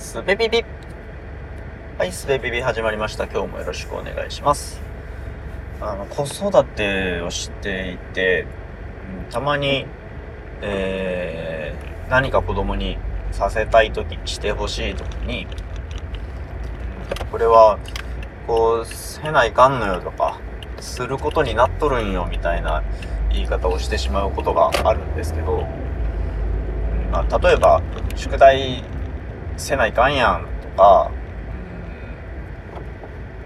スベビビはい、スベビビ始まりました。今日もよろしくお願いします。あの、子育てをしていて、たまに、えー、何か子供にさせたいとき、してほしいときに、これは、こう、せないかんのよとか、することになっとるんよみたいな言い方をしてしまうことがあるんですけど、まあ、例えば、宿題せないかんやんとか、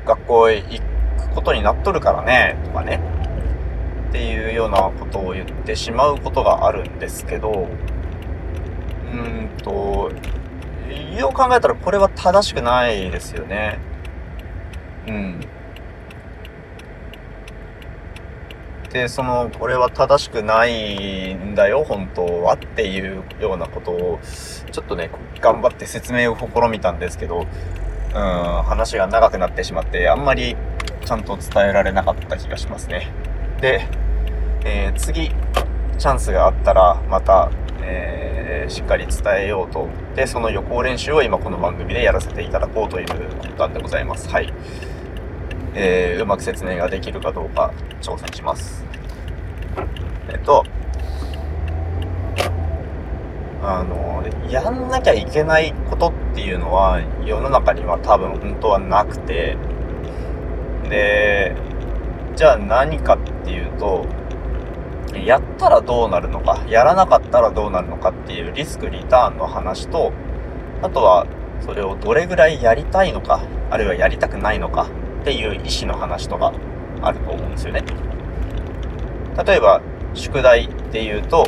学校へ行くことになっとるからね、とかね、っていうようなことを言ってしまうことがあるんですけど、うーんと、よう考えたらこれは正しくないですよね。うん。で、その、これは正しくないんだよ、本当はっていうようなことを、ちょっとね、頑張って説明を試みたんですけど、うん、話が長くなってしまって、あんまりちゃんと伝えられなかった気がしますね。で、えー次、チャンスがあったら、また、えーしっかり伝えようと。で、その予行練習を今この番組でやらせていただこうということなんでございます。はい。えーうまく説明ができるかどうか挑戦します。えっと、あの、やんなきゃいけないことっていうのは世の中には多分本当はなくて、で、じゃあ何かっていうと、やったらどうなるのか、やらなかったらどうなるのかっていうリスクリターンの話と、あとはそれをどれぐらいやりたいのか、あるいはやりたくないのかっていう意思の話とかあると思うんですよね。例えば、宿題っていうと、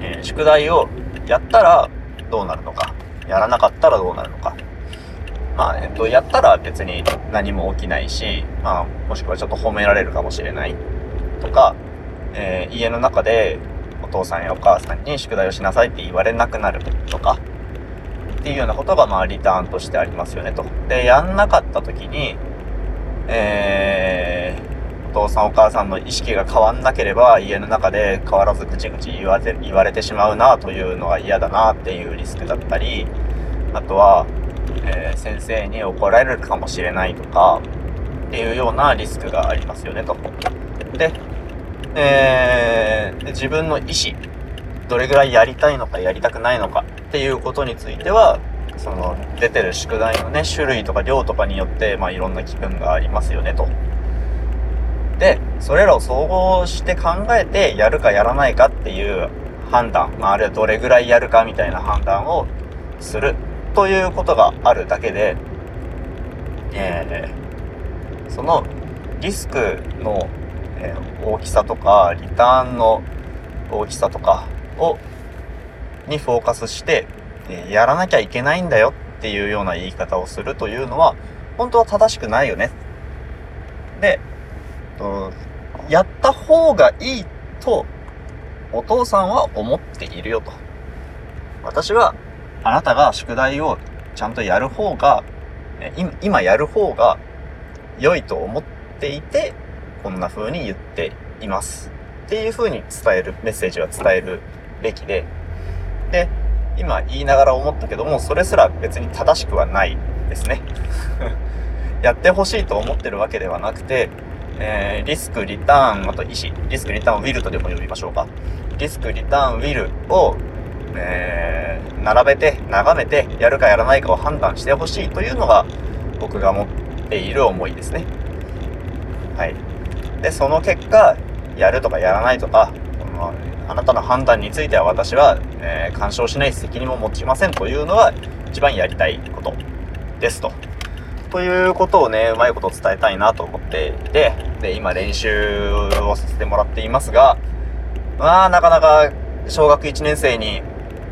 えー宿題をやったらどうなるのか、やらなかったらどうなるのか。まあ、えっと、やったら別に何も起きないし、まあ、もしくはちょっと褒められるかもしれないとか、えー家の中でお父さんやお母さんに宿題をしなさいって言われなくなるとか、っていうようなことが、まあ、リターンとしてありますよね、と。で、やんなかった時に、えーお父さんお母さんの意識が変わんなければ、家の中で変わらずぐちぐち言われ言われてしまうなというのが嫌だなっていうリスクだったり、あとは、えー先生に怒られるかもしれないとか、っていうようなリスクがありますよね、と。で、えー自分の意思、どれぐらいやりたいのかやりたくないのかっていうことについては、その出てる宿題のね、種類とか量とかによって、まあいろんな気分がありますよね、と。で、それらを総合して考えてやるかやらないかっていう判断、まああるいはどれぐらいやるかみたいな判断をするということがあるだけで、えーそのリスクの、え大きさとか、リターンの大きさとかを、にフォーカスして、やらなきゃいけないんだよっていうような言い方をするというのは、本当は正しくないよね。で、やった方がいいと、お父さんは思っているよと。私は、あなたが宿題をちゃんとやる方が、今今やる方が良いと思っていて、こんな風に言っています。っていう風に伝える、メッセージは伝えるべきで、で、今言いながら思ったけども、それすら別に正しくはないですね。やってほしいと思ってるわけではなくて、えーリスク、リターン、あと意思、リスク、リターン、ウィルとでも呼びましょうか。リスク、リターン、ウィルを、えー並べて、眺めて、やるかやらないかを判断してほしいというのが、僕が持っている思いですね。はい。で、その結果、やるとかやらないとか、そのあなたの判断については私は、えー干渉しない責任も持ちませんというのが一番やりたいことですと。ということをね、うまいこと伝えたいなと思っていて、で、今練習をさせてもらっていますが、まあ、なかなか小学1年生に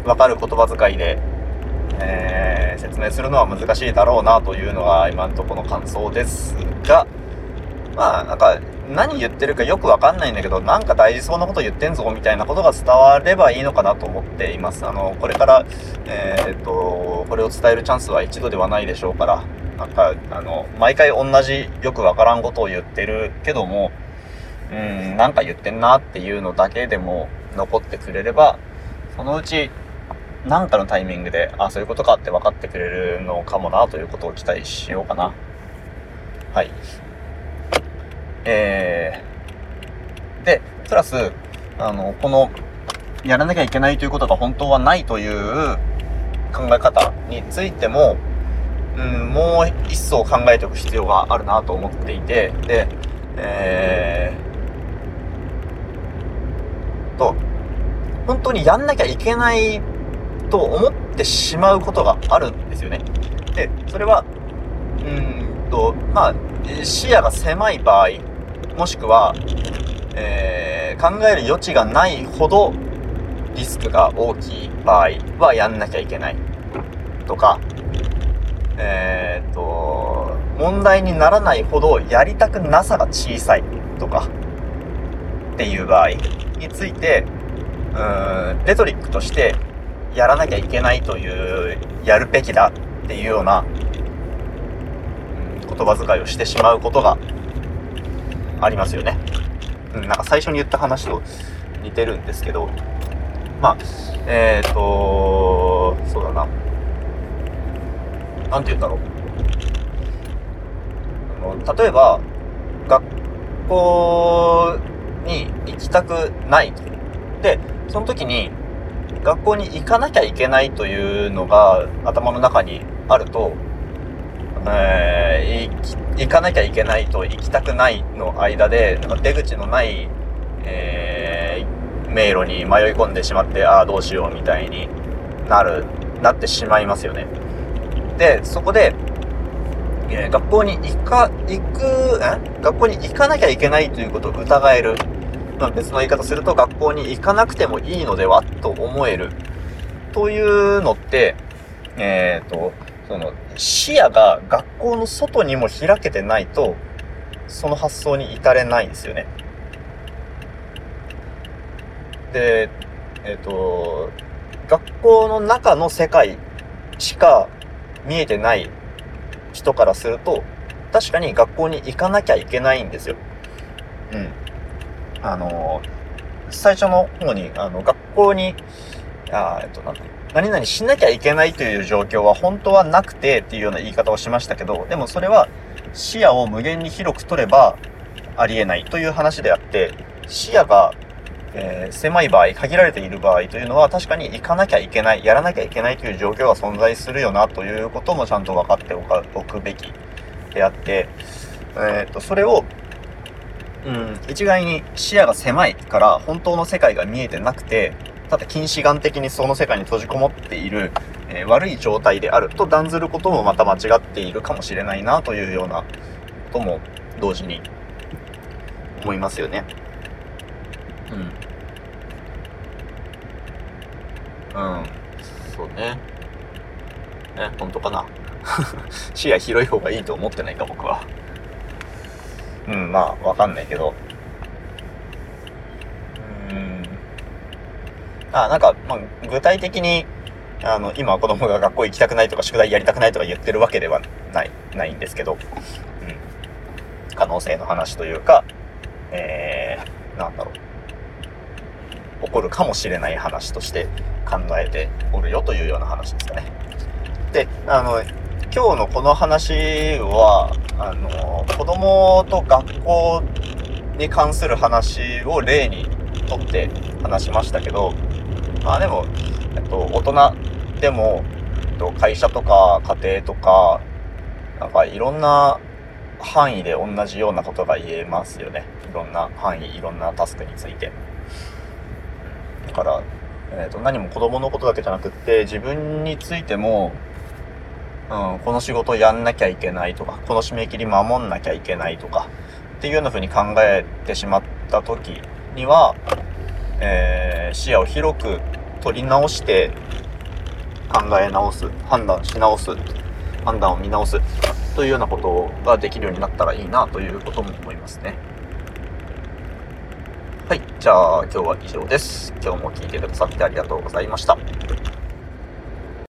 わかる言葉遣いで、えー説明するのは難しいだろうなというのが今のところの感想ですが、まあ、なんか、何言ってるかよくわかんないんだけど、なんか大事そうなこと言ってんぞ、みたいなことが伝わればいいのかなと思っています。あの、これから、えーっと、これを伝えるチャンスは一度ではないでしょうから、なんか、あの、毎回同じよくわからんことを言ってるけども、うん、なんか言ってんなっていうのだけでも残ってくれれば、そのうち、なんかのタイミングで、あ、そういうことかって分かってくれるのかもなということを期待しようかな。はい。えー、で、プラス、あの、この、やらなきゃいけないということが本当はないという考え方についても、うん、もう一層考えておく必要があるなと思っていて、で、えー、と、本当にやんなきゃいけないと思ってしまうことがあるんですよね。で、それは、うんと、まあ、視野が狭い場合、もしくは、えー、考える余地がないほどリスクが大きい場合はやんなきゃいけないとか、えー、っと、問題にならないほどやりたくなさが小さいとかっていう場合について、うーん、レトリックとしてやらなきゃいけないという、やるべきだっていうような、うん、言葉遣いをしてしまうことがありますよね。うん、なんか最初に言った話と似てるんですけど、まあ、えっ、ー、とそうだな。なんて言うんだろう。あの例えば、学校に行きたくないで、その時に、学校に行かなきゃいけないというのが頭の中にあると、えー、行かなきゃいけないと行きたくないの間で、なんか出口のない、えー、迷路に迷い込んでしまって、ああ、どうしようみたいになる、なってしまいますよね。で、そこで、えー、学校に行か、行く、え？学校に行かなきゃいけないということを疑える。まあ、別の言い方すると学校に行かなくてもいいのでは？と思える。というのって、えっ、ー、と、その視野が学校の外にも開けてないと、その発想に至れないんですよね。で、えっ、ー、と、学校の中の世界しか見えてない人からすると、確かに学校に行かなきゃいけないんですよ。うん。あの、最初の方に、あの、学校に、あえっと、なん何々しなきゃいけないという状況は本当はなくてっていうような言い方をしましたけど、でもそれは視野を無限に広く取ればありえないという話であって、視野が、えー、狭い場合、限られている場合というのは確かに行かなきゃいけない、やらなきゃいけないという状況が存在するよなということもちゃんと分かっておくべきであって、えっ、と、それをうん、一概に視野が狭いから本当の世界が見えてなくて、ただ近視眼的にその世界に閉じこもっている、えー、悪い状態であると断ずることもまた間違っているかもしれないなというようなことも同時に思いますよね。うん。うん。そうね。ね、本当かな？視野広い方がいいと思ってないか、僕は。うん、まあ、わかんないけど。うん。あ、なんか、まあ、具体的に、あの、今子供が学校行きたくないとか宿題やりたくないとか言ってるわけではない、ないんですけど、うん。可能性の話というか、えー、なんだろう。起こるかもしれない話として考えておるよというような話ですかね。で、あの、今日のこの話は、あの、子供と学校に関する話を例にとって話しましたけど、まあでも、えっと、大人でも、えっと、会社とか家庭とか、なんかいろんな範囲で同じようなことが言えますよね。いろんな範囲、いろんなタスクについて。だから、えっと、何も子供のことだけじゃなくって、自分についても、うん、この仕事やんなきゃいけないとか、この締め切り守んなきゃいけないとか、っていうような風に考えてしまった時には、えー、視野を広く取り直して考え直す、判断し直す、判断を見直すというようなことができるようになったらいいなということも思いますね。はい。じゃあ今日は以上です。今日も聞いてくださってありがとうございました。